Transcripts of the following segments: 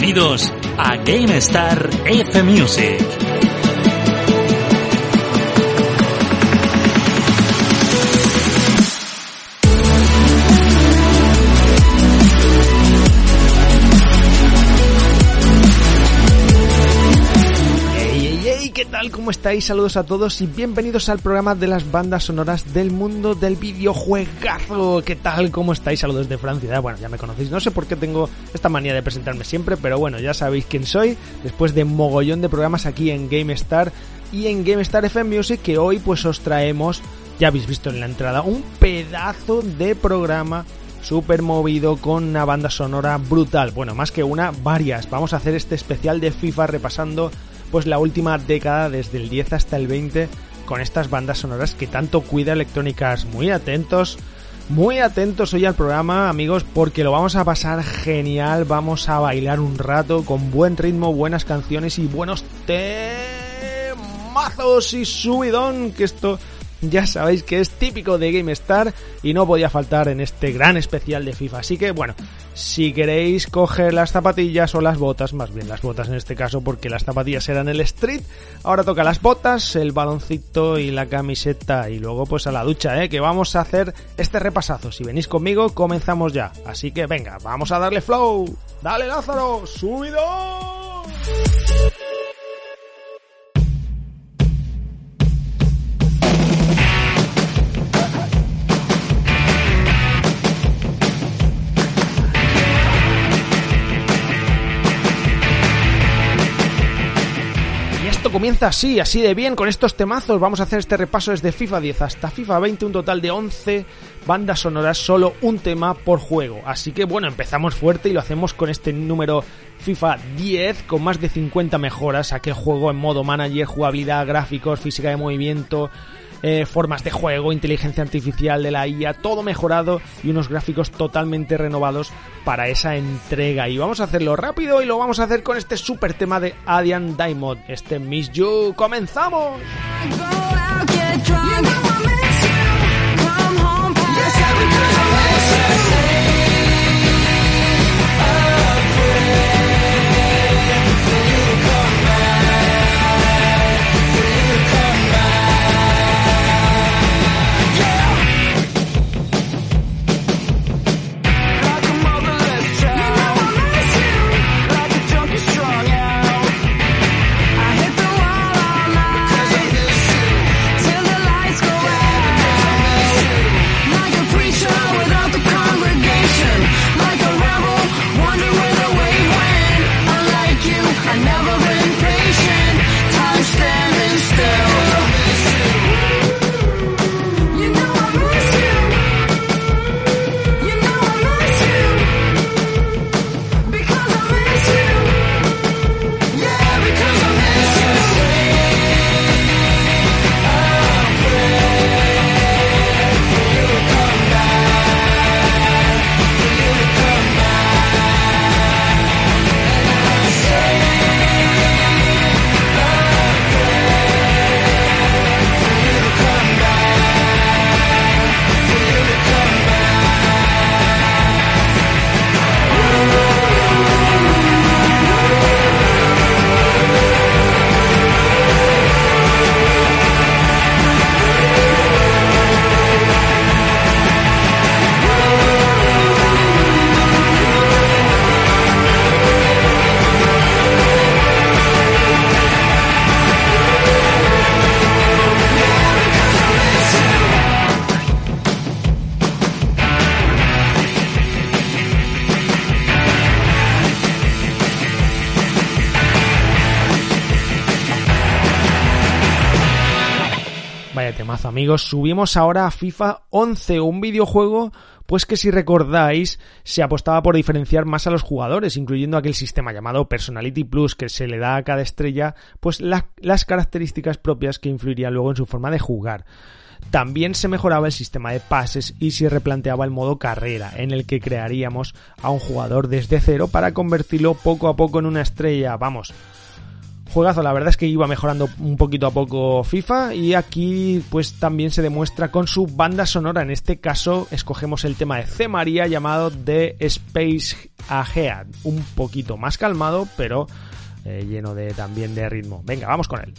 Bienvenidos a GameStar F Music. ¿Cómo estáis? Saludos a todos y bienvenidos al programa de las bandas sonoras del mundo del videojuegazo. ¿Qué tal? ¿Cómo estáis? Saludos de Francia. Bueno, ya me conocéis. No sé por qué tengo esta manía de presentarme siempre, pero bueno, ya sabéis quién soy. Después de mogollón de programas aquí en GameStar y en GameStar FM Music, que hoy pues os traemos, ya habéis visto en la entrada, un pedazo de programa súper movido con una banda sonora brutal. Bueno, más que una, varias. Vamos a hacer este especial de FIFA repasando pues la última década desde el 10 hasta el 20 con estas bandas sonoras que tanto cuida electrónicas. Muy atentos, muy atentos hoy al programa, amigos, porque lo vamos a pasar genial. Vamos a bailar un rato con buen ritmo, buenas canciones y buenos temazos y subidón. Que esto ya sabéis que es típico de GameStar y no podía faltar en este gran especial de FIFA. Así que bueno, si queréis coger las zapatillas o las botas, más bien las botas en este caso porque las zapatillas eran el street, ahora toca las botas, el baloncito y la camiseta y luego pues a la ducha, ¿eh? que vamos a hacer este repasazo. Si venís conmigo, comenzamos ya. Así que venga, vamos a darle flow. Dale Lázaro, subido. Comienza así, así de bien, con estos temazos. Vamos a hacer este repaso desde FIFA 10 hasta FIFA 20, un total de 11 bandas sonoras, solo un tema por juego. Así que bueno, empezamos fuerte y lo hacemos con este número FIFA 10, con más de 50 mejoras. Aquel juego en modo manager, jugabilidad, gráficos, física de movimiento, eh, formas de juego, inteligencia artificial de la IA, todo mejorado y unos gráficos totalmente renovados para esa entrega. Y vamos a hacerlo rápido y lo vamos a hacer con este super tema de Adian Diamond, este Miss You. ¡Comenzamos! Amigos, subimos ahora a FIFA 11, un videojuego pues que si recordáis se apostaba por diferenciar más a los jugadores, incluyendo aquel sistema llamado Personality Plus que se le da a cada estrella pues las características propias que influirían luego en su forma de jugar. También se mejoraba el sistema de pases y se replanteaba el modo carrera, en el que crearíamos a un jugador desde cero para convertirlo poco a poco en una estrella. Vamos, Juegazo, la verdad es que iba mejorando un poquito a poco FIFA y aquí pues también se demuestra con su banda sonora. En este caso escogemos el tema de C. María llamado The Space Ahead. Un poquito más calmado, pero eh, lleno de también de ritmo. Venga, vamos con él.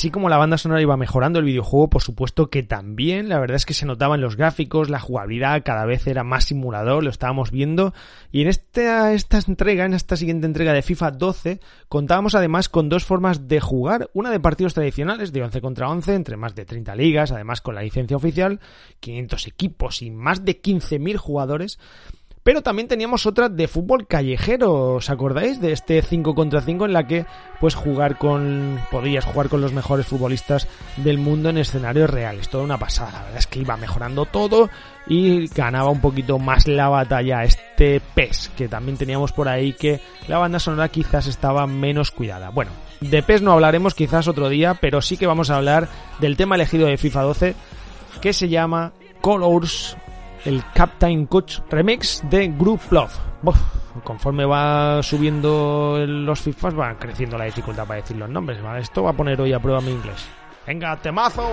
Así como la banda sonora iba mejorando el videojuego, por supuesto que también, la verdad es que se notaban los gráficos, la jugabilidad cada vez era más simulador, lo estábamos viendo. Y en esta, esta entrega, en esta siguiente entrega de FIFA 12, contábamos además con dos formas de jugar, una de partidos tradicionales de 11 contra 11 entre más de 30 ligas, además con la licencia oficial, 500 equipos y más de 15.000 jugadores pero también teníamos otra de fútbol callejero, ¿os acordáis? De este 5 contra 5 en la que pues jugar con podías jugar con los mejores futbolistas del mundo en escenarios reales, toda una pasada, la verdad es que iba mejorando todo y ganaba un poquito más la batalla este PES, que también teníamos por ahí que la banda sonora quizás estaba menos cuidada. Bueno, de PES no hablaremos quizás otro día, pero sí que vamos a hablar del tema elegido de FIFA 12 que se llama Colors el Captain Coach Remix de Group Love. conforme va subiendo los FIFAs va creciendo la dificultad para decir los nombres. Esto va a poner hoy a prueba mi inglés. Venga, temazo.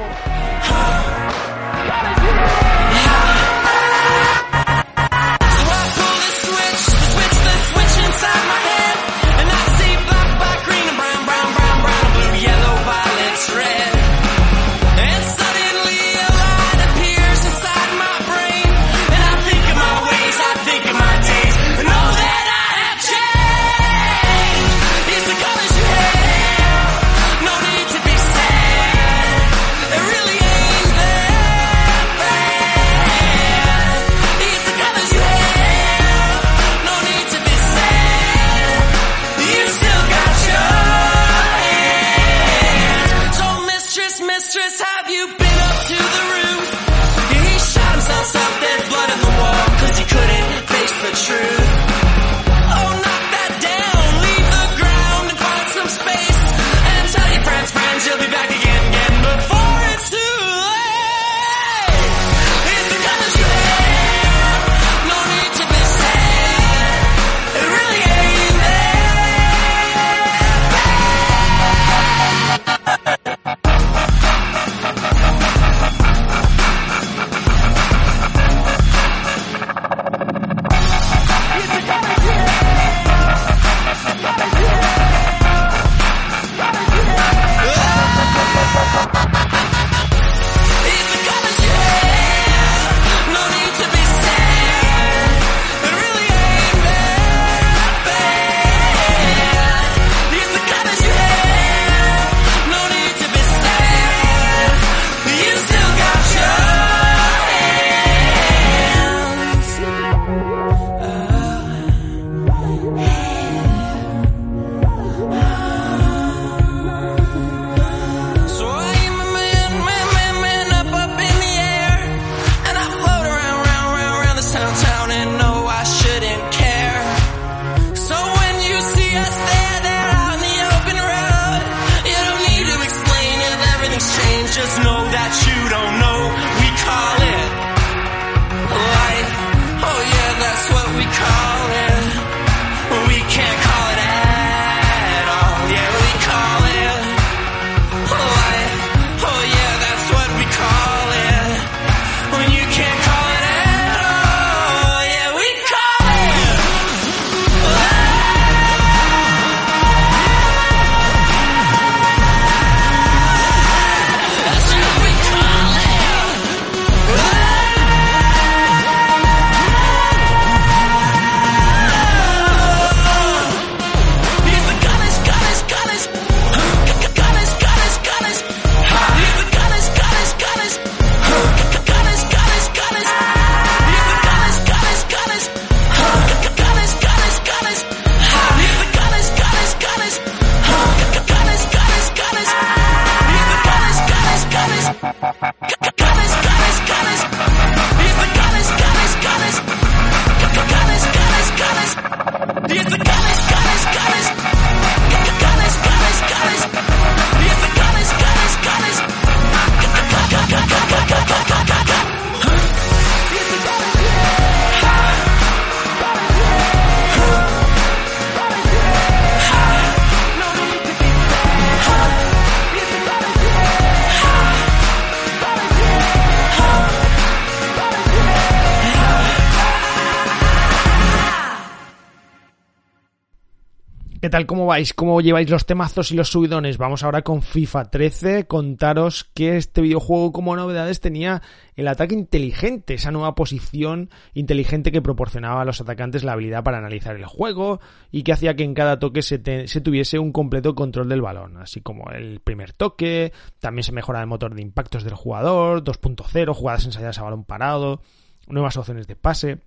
Tal? ¿Cómo vais? ¿Cómo lleváis los temazos y los subidones? Vamos ahora con FIFA 13. Contaros que este videojuego como novedades tenía el ataque inteligente, esa nueva posición inteligente que proporcionaba a los atacantes la habilidad para analizar el juego y que hacía que en cada toque se, se tuviese un completo control del balón, así como el primer toque, también se mejora el motor de impactos del jugador, 2.0, jugadas ensayadas a balón parado, nuevas opciones de pase.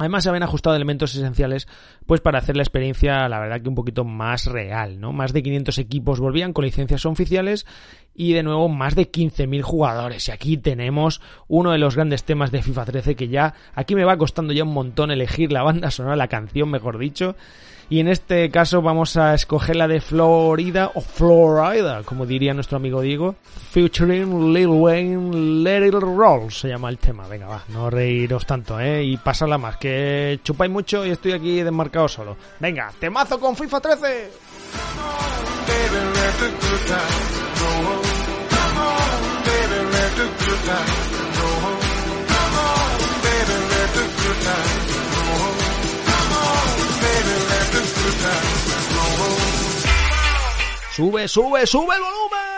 Además se habían ajustado elementos esenciales pues para hacer la experiencia la verdad que un poquito más real, ¿no? Más de 500 equipos volvían con licencias oficiales y de nuevo más de 15.000 jugadores. Y aquí tenemos uno de los grandes temas de FIFA 13 que ya aquí me va costando ya un montón elegir la banda sonora, la canción mejor dicho. Y en este caso vamos a escoger la de Florida o Florida, como diría nuestro amigo Diego, featuring Lil Wayne Let It Roll, se llama el tema. Venga, va, no reíros tanto, ¿eh? Y pasarla más, que chupáis mucho y estoy aquí desmarcado solo. Venga, temazo con FIFA 13. baby, let the good times roll. Come on, baby, let the good times roll. Come on, baby, let the good times roll. Come on, baby, let the good times roll. Sube, sube, sube el volumen.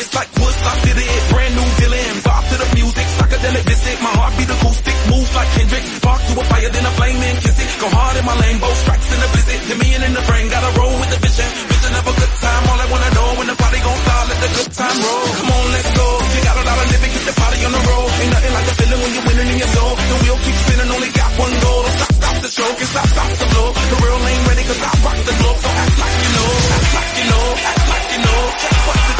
It's like Woodstock City, brand new feeling. Vibe to the music, psychedelic visit. My heart beat acoustic, moves like Kendrick. Spark to a fire, then a flame and kiss it. Go hard in my lane, both strikes in the visit. The million in the brain, gotta roll with the vision. Vision of a good time, all I wanna know when the party gon' start, let the good time roll. Come on, let's go. You got a lot of living, get the party on the road. Ain't nothing like the feeling when you're winning in your soul. The wheel keeps spinning, only got one goal. Don't stop, stop the show, can stop, stop the flow. The real ain't ready, cause I rock the globe. So act like you know, act like you know, act like you know. Just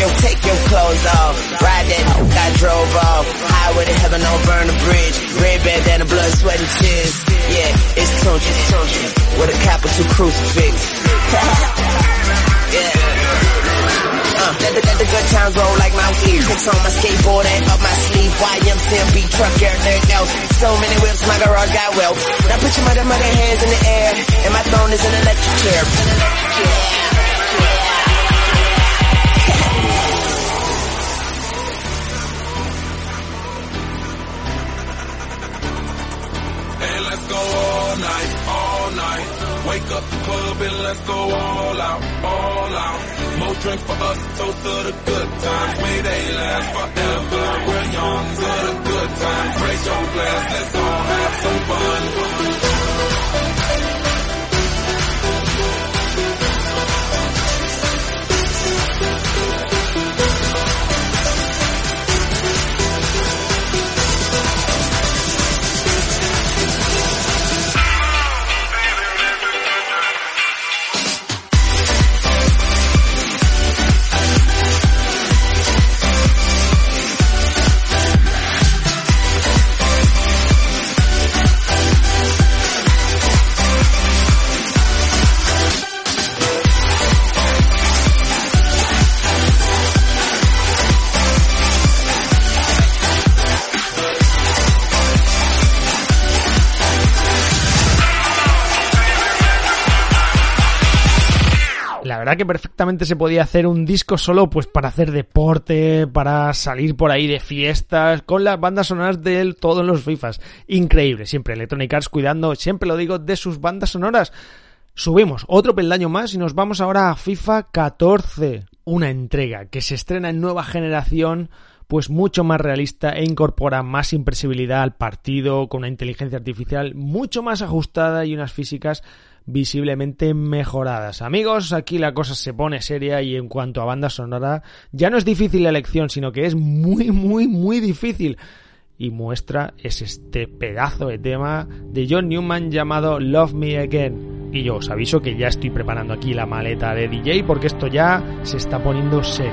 your, take your clothes off. Ride that I drove off. Highway to heaven, don't burn the bridge. Red bandana, blood, sweat, and tears. Yeah, it's Tunchi, Tunchi. With a capital crucifix. yeah. Uh, let the, let the good times roll like my weed. Tricks on my skateboard and up my sleeve. YMCMB truck, everything else. So many whips, my garage got well. Now put your mother, mother hands in the air. And my throne is an electric chair. And Wake up the club and let's go all out, all out. More drink for us, toast to the good times. May they last forever. We're young to the good times. Raise your glass, let's all have some fun. Que perfectamente se podía hacer un disco solo pues para hacer deporte, para salir por ahí de fiestas, con las bandas sonoras de todos los FIFAs. Increíble, siempre Electronic Arts cuidando, siempre lo digo, de sus bandas sonoras. Subimos otro peldaño más y nos vamos ahora a FIFA 14, una entrega que se estrena en nueva generación, pues mucho más realista e incorpora más impresibilidad al partido, con una inteligencia artificial mucho más ajustada y unas físicas visiblemente mejoradas. Amigos, aquí la cosa se pone seria y en cuanto a banda sonora, ya no es difícil la elección, sino que es muy, muy, muy difícil. Y muestra es este pedazo de tema de John Newman llamado Love Me Again. Y yo os aviso que ya estoy preparando aquí la maleta de DJ porque esto ya se está poniendo serio.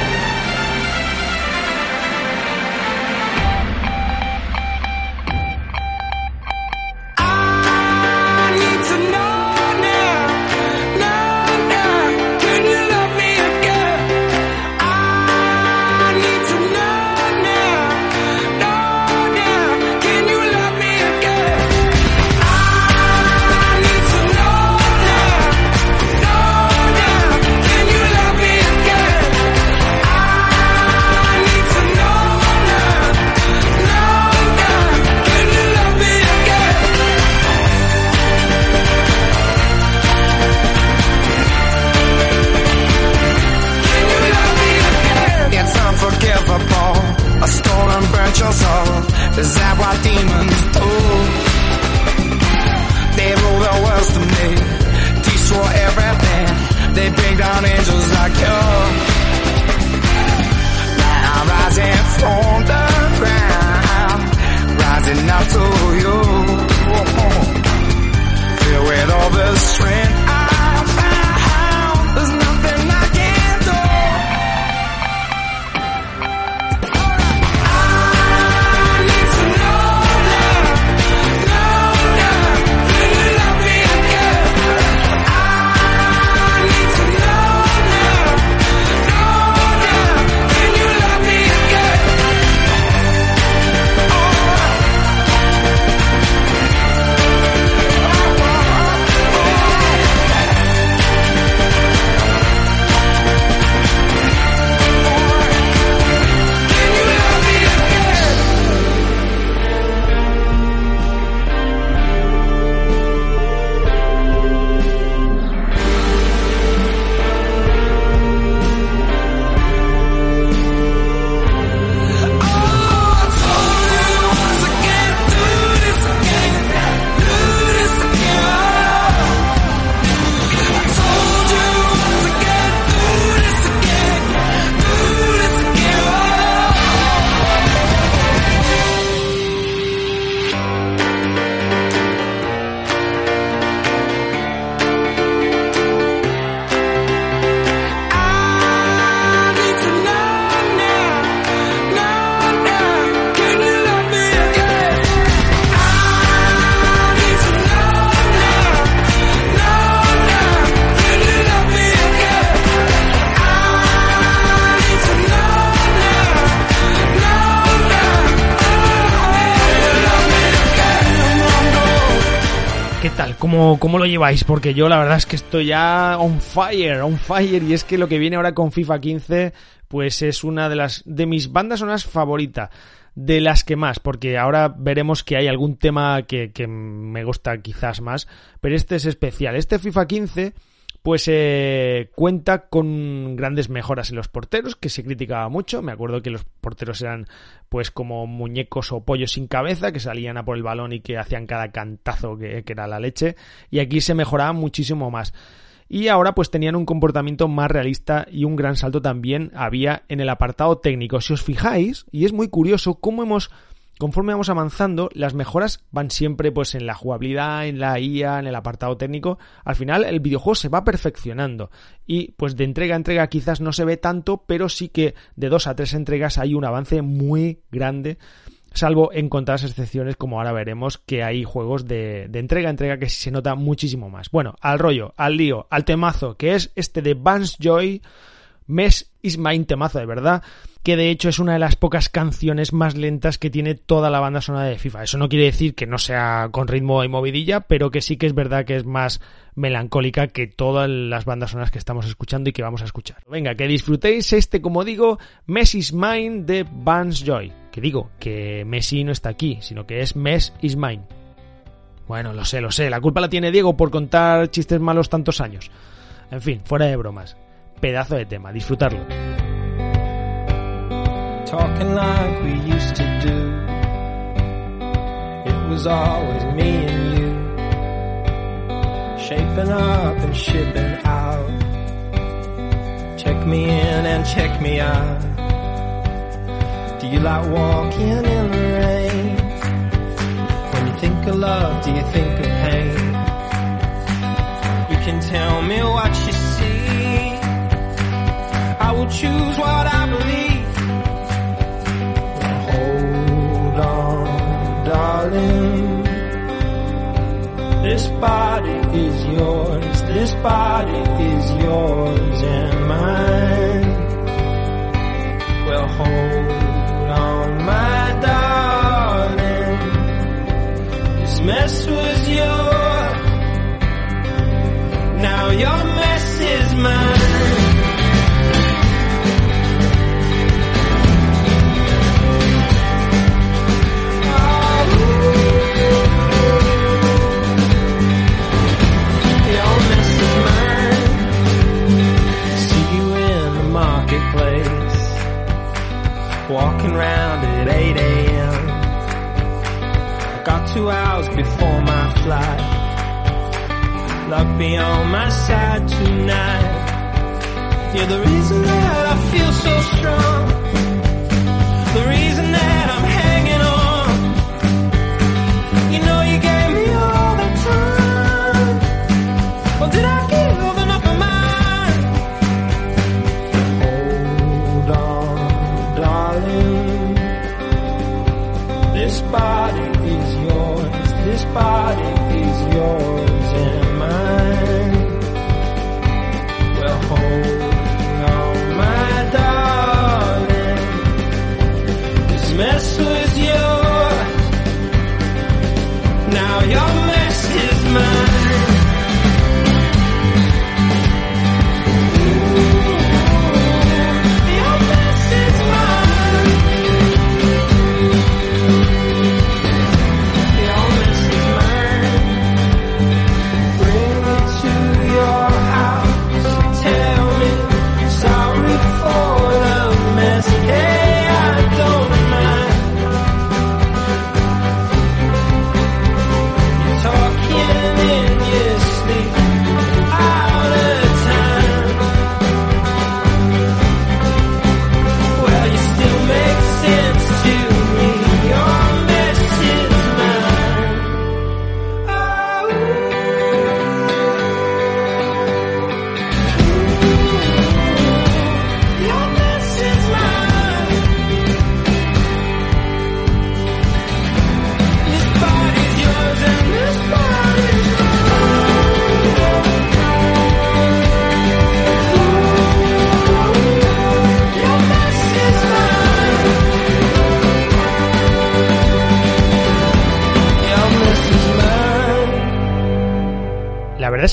Demons do? They rule the world to me. Destroy everything. They bring down angels like you. Now I'm rising from the ¿Cómo, ¿Cómo lo lleváis? Porque yo la verdad es que estoy ya on fire, on fire, y es que lo que viene ahora con FIFA 15, pues es una de las de mis bandas sonoras favoritas, de las que más, porque ahora veremos que hay algún tema que, que me gusta quizás más, pero este es especial. Este FIFA 15 pues eh, cuenta con grandes mejoras en los porteros, que se criticaba mucho. Me acuerdo que los porteros eran pues como muñecos o pollos sin cabeza, que salían a por el balón y que hacían cada cantazo que, que era la leche. Y aquí se mejoraba muchísimo más. Y ahora pues tenían un comportamiento más realista y un gran salto también había en el apartado técnico. Si os fijáis, y es muy curioso cómo hemos conforme vamos avanzando, las mejoras van siempre pues en la jugabilidad, en la IA, en el apartado técnico. Al final el videojuego se va perfeccionando y pues de entrega a entrega quizás no se ve tanto, pero sí que de dos a tres entregas hay un avance muy grande salvo en contadas excepciones como ahora veremos que hay juegos de, de, entrega a entrega que se nota muchísimo más. Bueno, al rollo, al lío, al temazo, que es este de Vance Joy, Mes is Mine temazo de verdad, que de hecho es una de las pocas canciones más lentas que tiene toda la banda sonora de FIFA. Eso no quiere decir que no sea con ritmo y movidilla, pero que sí que es verdad que es más melancólica que todas las bandas sonoras que estamos escuchando y que vamos a escuchar. Venga, que disfrutéis este, como digo, Mess is Mine de Vance Joy. Que digo, que Messi no está aquí, sino que es Mess is Mine. Bueno, lo sé, lo sé, la culpa la tiene Diego por contar chistes malos tantos años. En fin, fuera de bromas. Pedazo de tema, disfrutarlo. Talking like we used to do. It was always me and you, shaping up and shipping out. Check me in and check me out. Do you like walking in the rain? When you think of love, do you think of pain? You can tell me what you see. I will choose what I darling. This body is yours. This body is yours and mine. Well, hold on, my darling. This mess was yours. Now your mess is mine. Luck be on my side tonight. You're the reason that I feel so strong.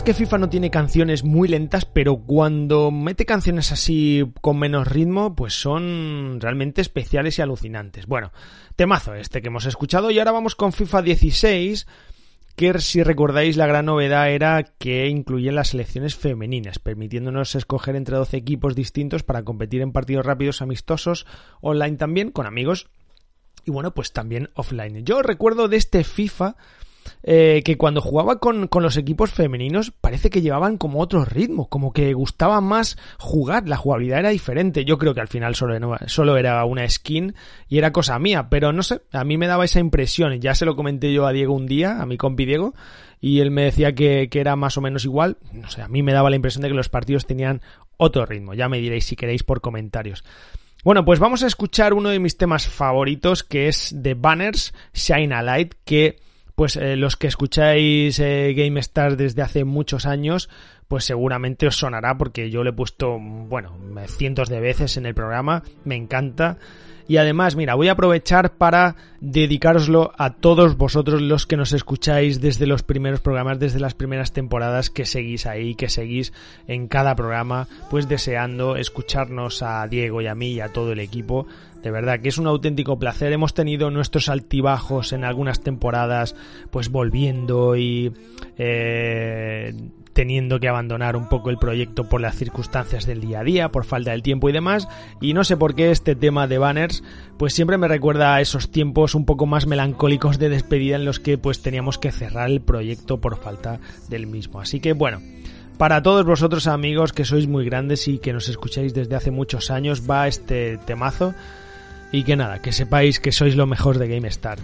Que FIFA no tiene canciones muy lentas, pero cuando mete canciones así con menos ritmo, pues son realmente especiales y alucinantes. Bueno, temazo este que hemos escuchado y ahora vamos con FIFA 16, que si recordáis la gran novedad era que incluye las selecciones femeninas, permitiéndonos escoger entre 12 equipos distintos para competir en partidos rápidos amistosos online también con amigos y bueno, pues también offline. Yo recuerdo de este FIFA eh, que cuando jugaba con, con los equipos femeninos parece que llevaban como otro ritmo, como que gustaba más jugar, la jugabilidad era diferente. Yo creo que al final solo, solo era una skin y era cosa mía, pero no sé, a mí me daba esa impresión. Ya se lo comenté yo a Diego un día, a mi compi Diego, y él me decía que, que era más o menos igual. No sé, a mí me daba la impresión de que los partidos tenían otro ritmo. Ya me diréis si queréis por comentarios. Bueno, pues vamos a escuchar uno de mis temas favoritos, que es de Banners, Shine a Light, que pues eh, los que escucháis eh, GameStar desde hace muchos años, pues seguramente os sonará porque yo lo he puesto, bueno, cientos de veces en el programa, me encanta. Y además, mira, voy a aprovechar para dedicároslo a todos vosotros los que nos escucháis desde los primeros programas, desde las primeras temporadas que seguís ahí, que seguís en cada programa, pues deseando escucharnos a Diego y a mí y a todo el equipo. De verdad que es un auténtico placer. Hemos tenido nuestros altibajos en algunas temporadas, pues volviendo y eh, teniendo que abandonar un poco el proyecto por las circunstancias del día a día, por falta del tiempo y demás. Y no sé por qué este tema de banners, pues siempre me recuerda a esos tiempos un poco más melancólicos de despedida en los que pues teníamos que cerrar el proyecto por falta del mismo. Así que bueno. Para todos vosotros amigos que sois muy grandes y que nos escucháis desde hace muchos años va este temazo y que nada, que sepáis que sois lo mejor de GameStar.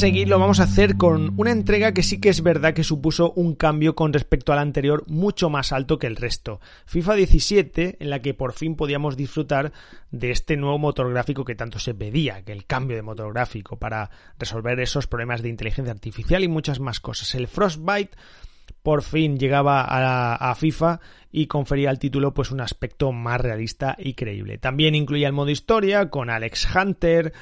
A seguirlo, vamos a hacer con una entrega que sí que es verdad que supuso un cambio con respecto al anterior mucho más alto que el resto. FIFA 17, en la que por fin podíamos disfrutar de este nuevo motor gráfico que tanto se pedía, que el cambio de motor gráfico para resolver esos problemas de inteligencia artificial y muchas más cosas. El Frostbite por fin llegaba a, a, FIFA y confería al título pues un aspecto más realista y creíble. También incluía el modo historia con Alex Hunter,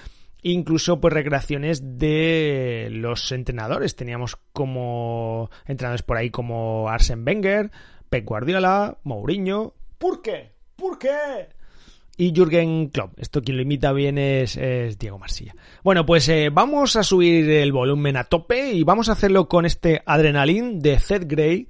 incluso pues recreaciones de los entrenadores. Teníamos como entrenadores por ahí como Arsene Wenger, Pep Guardiola, Mourinho. ¿Por qué? ¿Por qué? y Jürgen Klopp. Esto quien lo imita bien es, es Diego Marsilla. Bueno, pues eh, vamos a subir el volumen a tope y vamos a hacerlo con este Adrenaline de Zed Grey,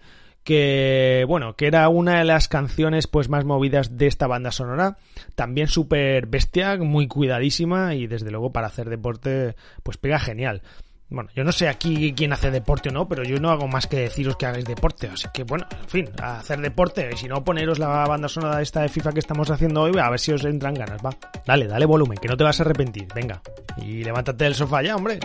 que bueno, que era una de las canciones pues más movidas de esta banda sonora, también súper bestia, muy cuidadísima y desde luego para hacer deporte pues pega genial. Bueno, yo no sé aquí quién hace deporte o no, pero yo no hago más que deciros que hagáis deporte. Así que, bueno, en fin, a hacer deporte. Y si no, poneros la banda sonora esta de FIFA que estamos haciendo hoy, a ver si os entran ganas, va. Dale, dale volumen, que no te vas a arrepentir. Venga. Y levántate del sofá ya, hombre.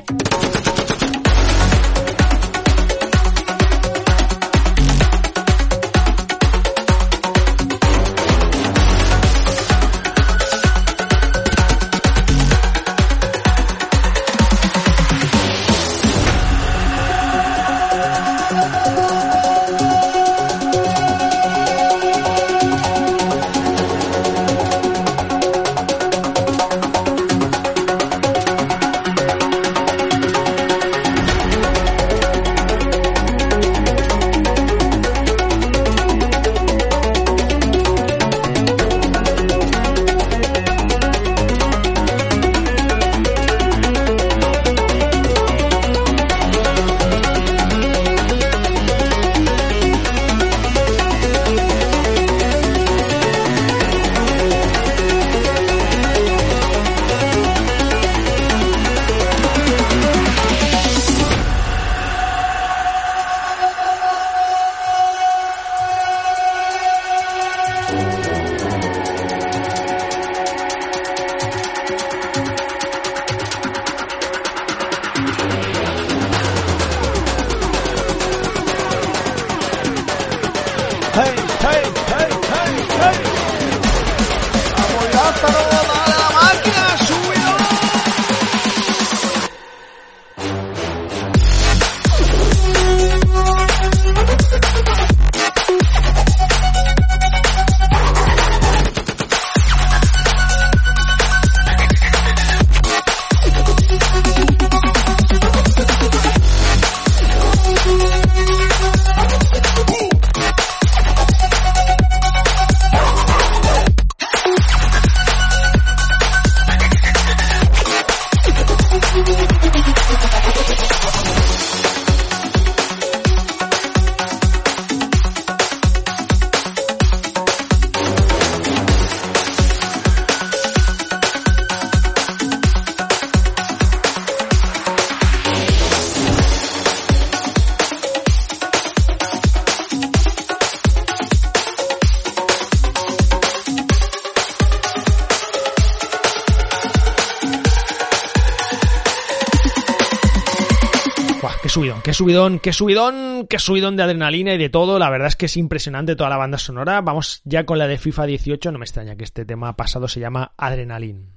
Qué subidón, qué subidón, qué subidón, de adrenalina y de todo. La verdad es que es impresionante toda la banda sonora. Vamos ya con la de FIFA 18. No me extraña que este tema pasado se llama Adrenalin.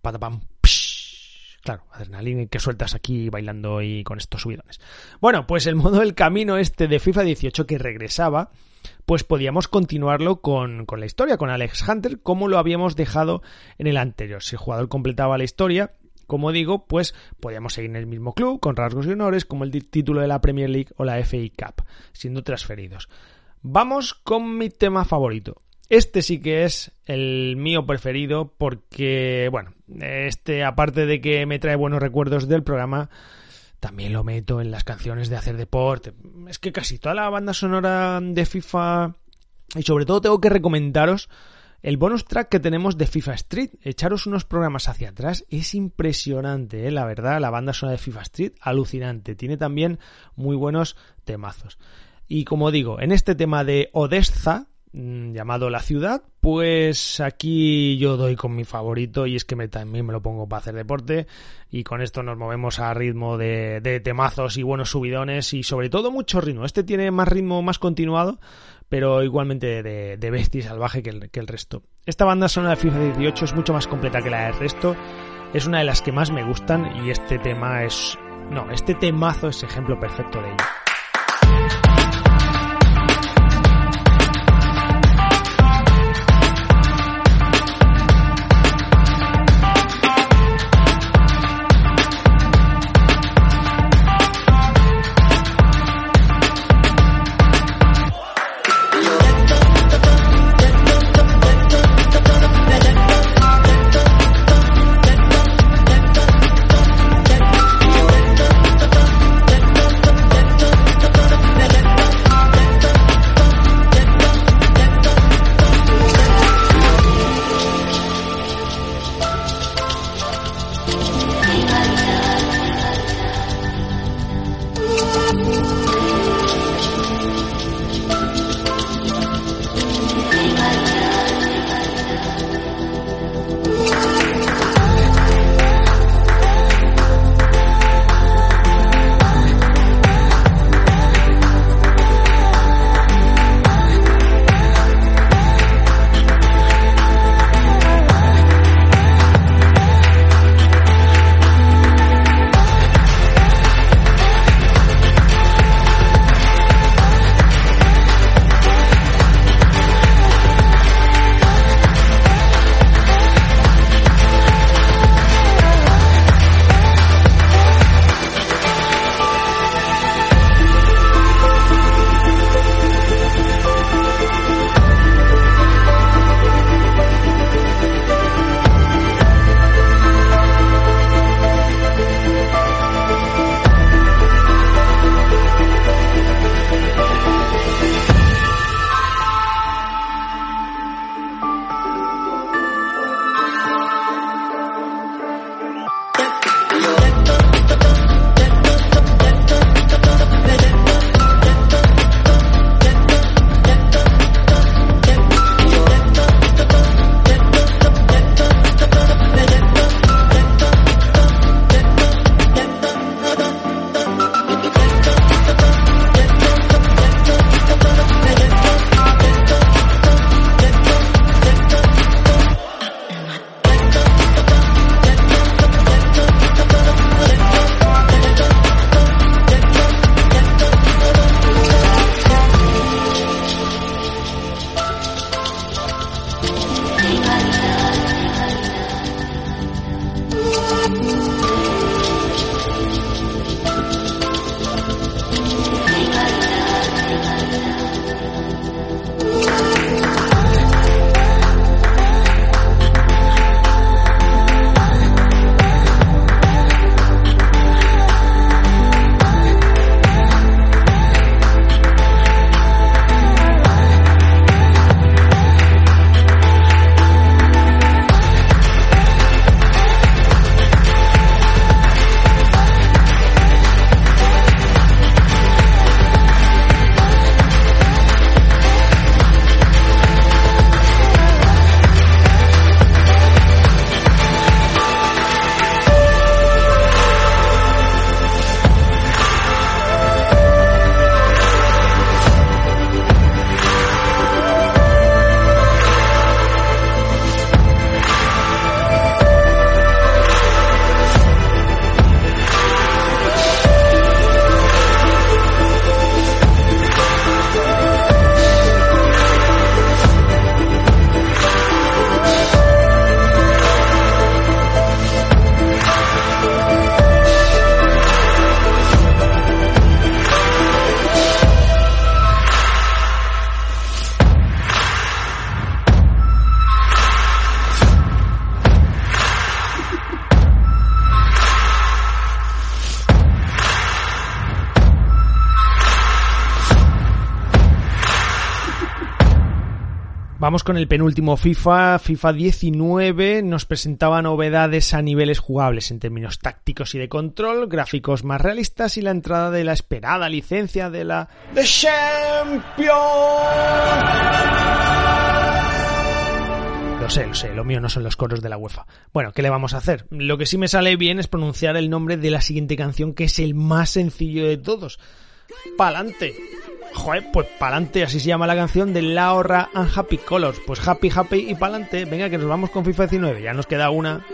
Patapam. Claro, adrenalina que sueltas aquí bailando y con estos subidones. Bueno, pues el modo del camino este de FIFA 18 que regresaba, pues podíamos continuarlo con, con la historia, con Alex Hunter, como lo habíamos dejado en el anterior. Si el jugador completaba la historia, como digo, pues podíamos seguir en el mismo club, con rasgos y honores, como el título de la Premier League o la FA Cup, siendo transferidos. Vamos con mi tema favorito. Este sí que es el mío preferido porque, bueno, este aparte de que me trae buenos recuerdos del programa, también lo meto en las canciones de hacer deporte. Es que casi toda la banda sonora de FIFA y sobre todo tengo que recomendaros el bonus track que tenemos de FIFA Street. Echaros unos programas hacia atrás. Es impresionante, ¿eh? la verdad. La banda sonora de FIFA Street, alucinante. Tiene también muy buenos temazos. Y como digo, en este tema de Odessa, llamado La Ciudad, pues aquí yo doy con mi favorito y es que me, también me lo pongo para hacer deporte y con esto nos movemos a ritmo de, de temazos y buenos subidones y sobre todo mucho ritmo. Este tiene más ritmo más continuado, pero igualmente de, de bestia y salvaje que el, que el resto. Esta banda sonora de FIFA 18 es mucho más completa que la del resto, es una de las que más me gustan y este tema es... No, este temazo es ejemplo perfecto de ello. Vamos con el penúltimo FIFA, FIFA 19, nos presentaba novedades a niveles jugables en términos tácticos y de control, gráficos más realistas y la entrada de la esperada licencia de la The Champions. Lo sé, lo sé, lo mío no son los coros de la UEFA. Bueno, ¿qué le vamos a hacer? Lo que sí me sale bien es pronunciar el nombre de la siguiente canción, que es el más sencillo de todos. ¡Pa'lante! Joder, pues pa'lante, así se llama la canción de Laura and Happy Colors. Pues happy, happy y pa'lante. Venga, que nos vamos con FIFA 19. Ya nos queda una.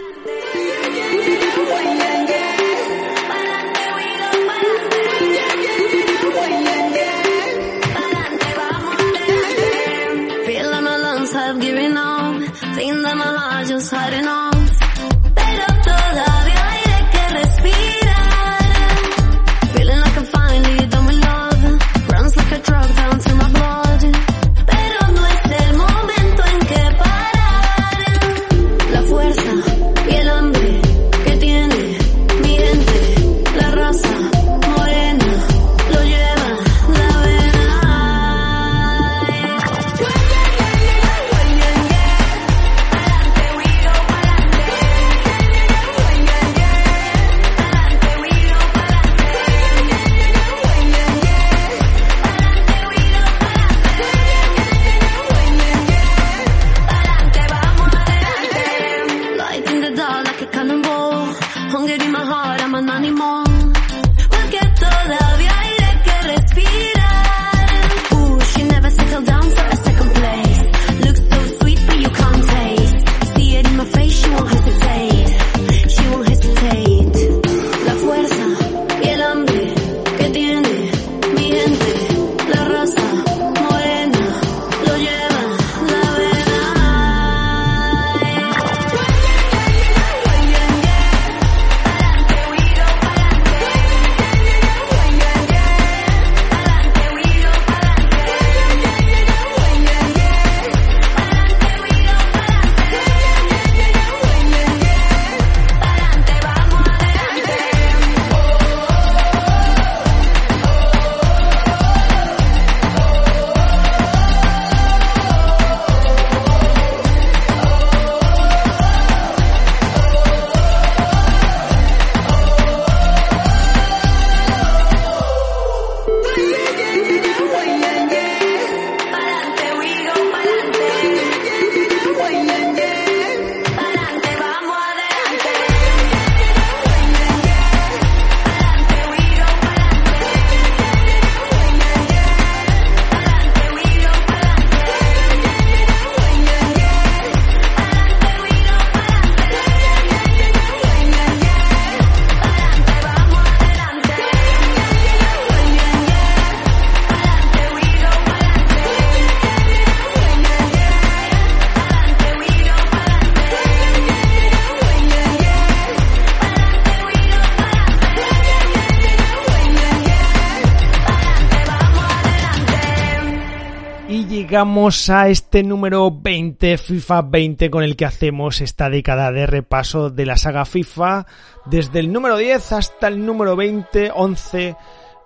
Llegamos a este número 20, FIFA 20, con el que hacemos esta década de repaso de la saga FIFA. Desde el número 10 hasta el número 20, 11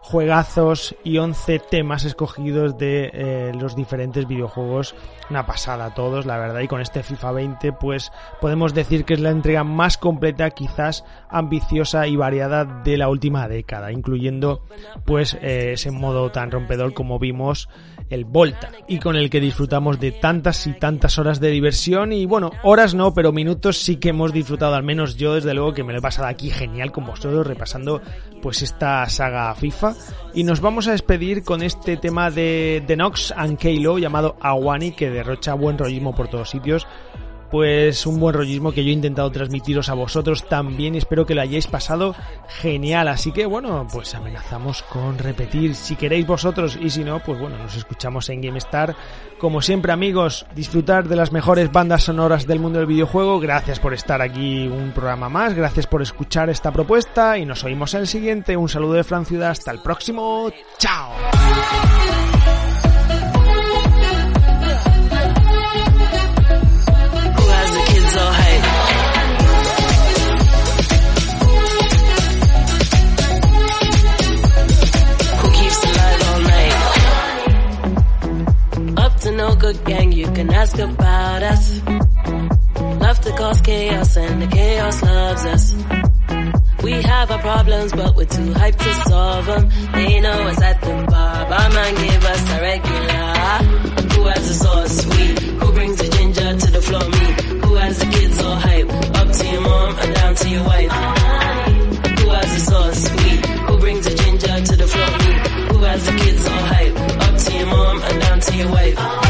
juegazos y 11 temas escogidos de eh, los diferentes videojuegos. Una pasada a todos, la verdad. Y con este FIFA 20, pues podemos decir que es la entrega más completa, quizás ambiciosa y variada de la última década, incluyendo pues eh, ese modo tan rompedor como vimos el Volta y con el que disfrutamos de tantas y tantas horas de diversión. Y bueno, horas no, pero minutos sí que hemos disfrutado, al menos yo desde luego que me lo he pasado aquí genial con vosotros repasando pues esta saga FIFA. Y nos vamos a despedir con este tema de, de Nox and Kalo llamado Awani que derrocha buen rollismo por todos sitios pues un buen rollismo que yo he intentado transmitiros a vosotros también espero que lo hayáis pasado genial. Así que bueno, pues amenazamos con repetir si queréis vosotros y si no, pues bueno, nos escuchamos en GameStar. Como siempre amigos, disfrutar de las mejores bandas sonoras del mundo del videojuego. Gracias por estar aquí un programa más, gracias por escuchar esta propuesta y nos oímos en el siguiente. Un saludo de Fran Ciudad, hasta el próximo. Chao. Gang, you can ask about us. Love to cause chaos and the chaos loves us. We have our problems, but we're too hyped to solve them. They know us at the bar. Barman give us a regular. Who has the sauce sweet? Who brings the ginger to the floor? Me. Who has the kids all hype? Up to your mom and down to your wife. Who has the sauce sweet? Who brings the ginger to the floor? Me. Who has the kids all hype? Up to your mom and down to your wife.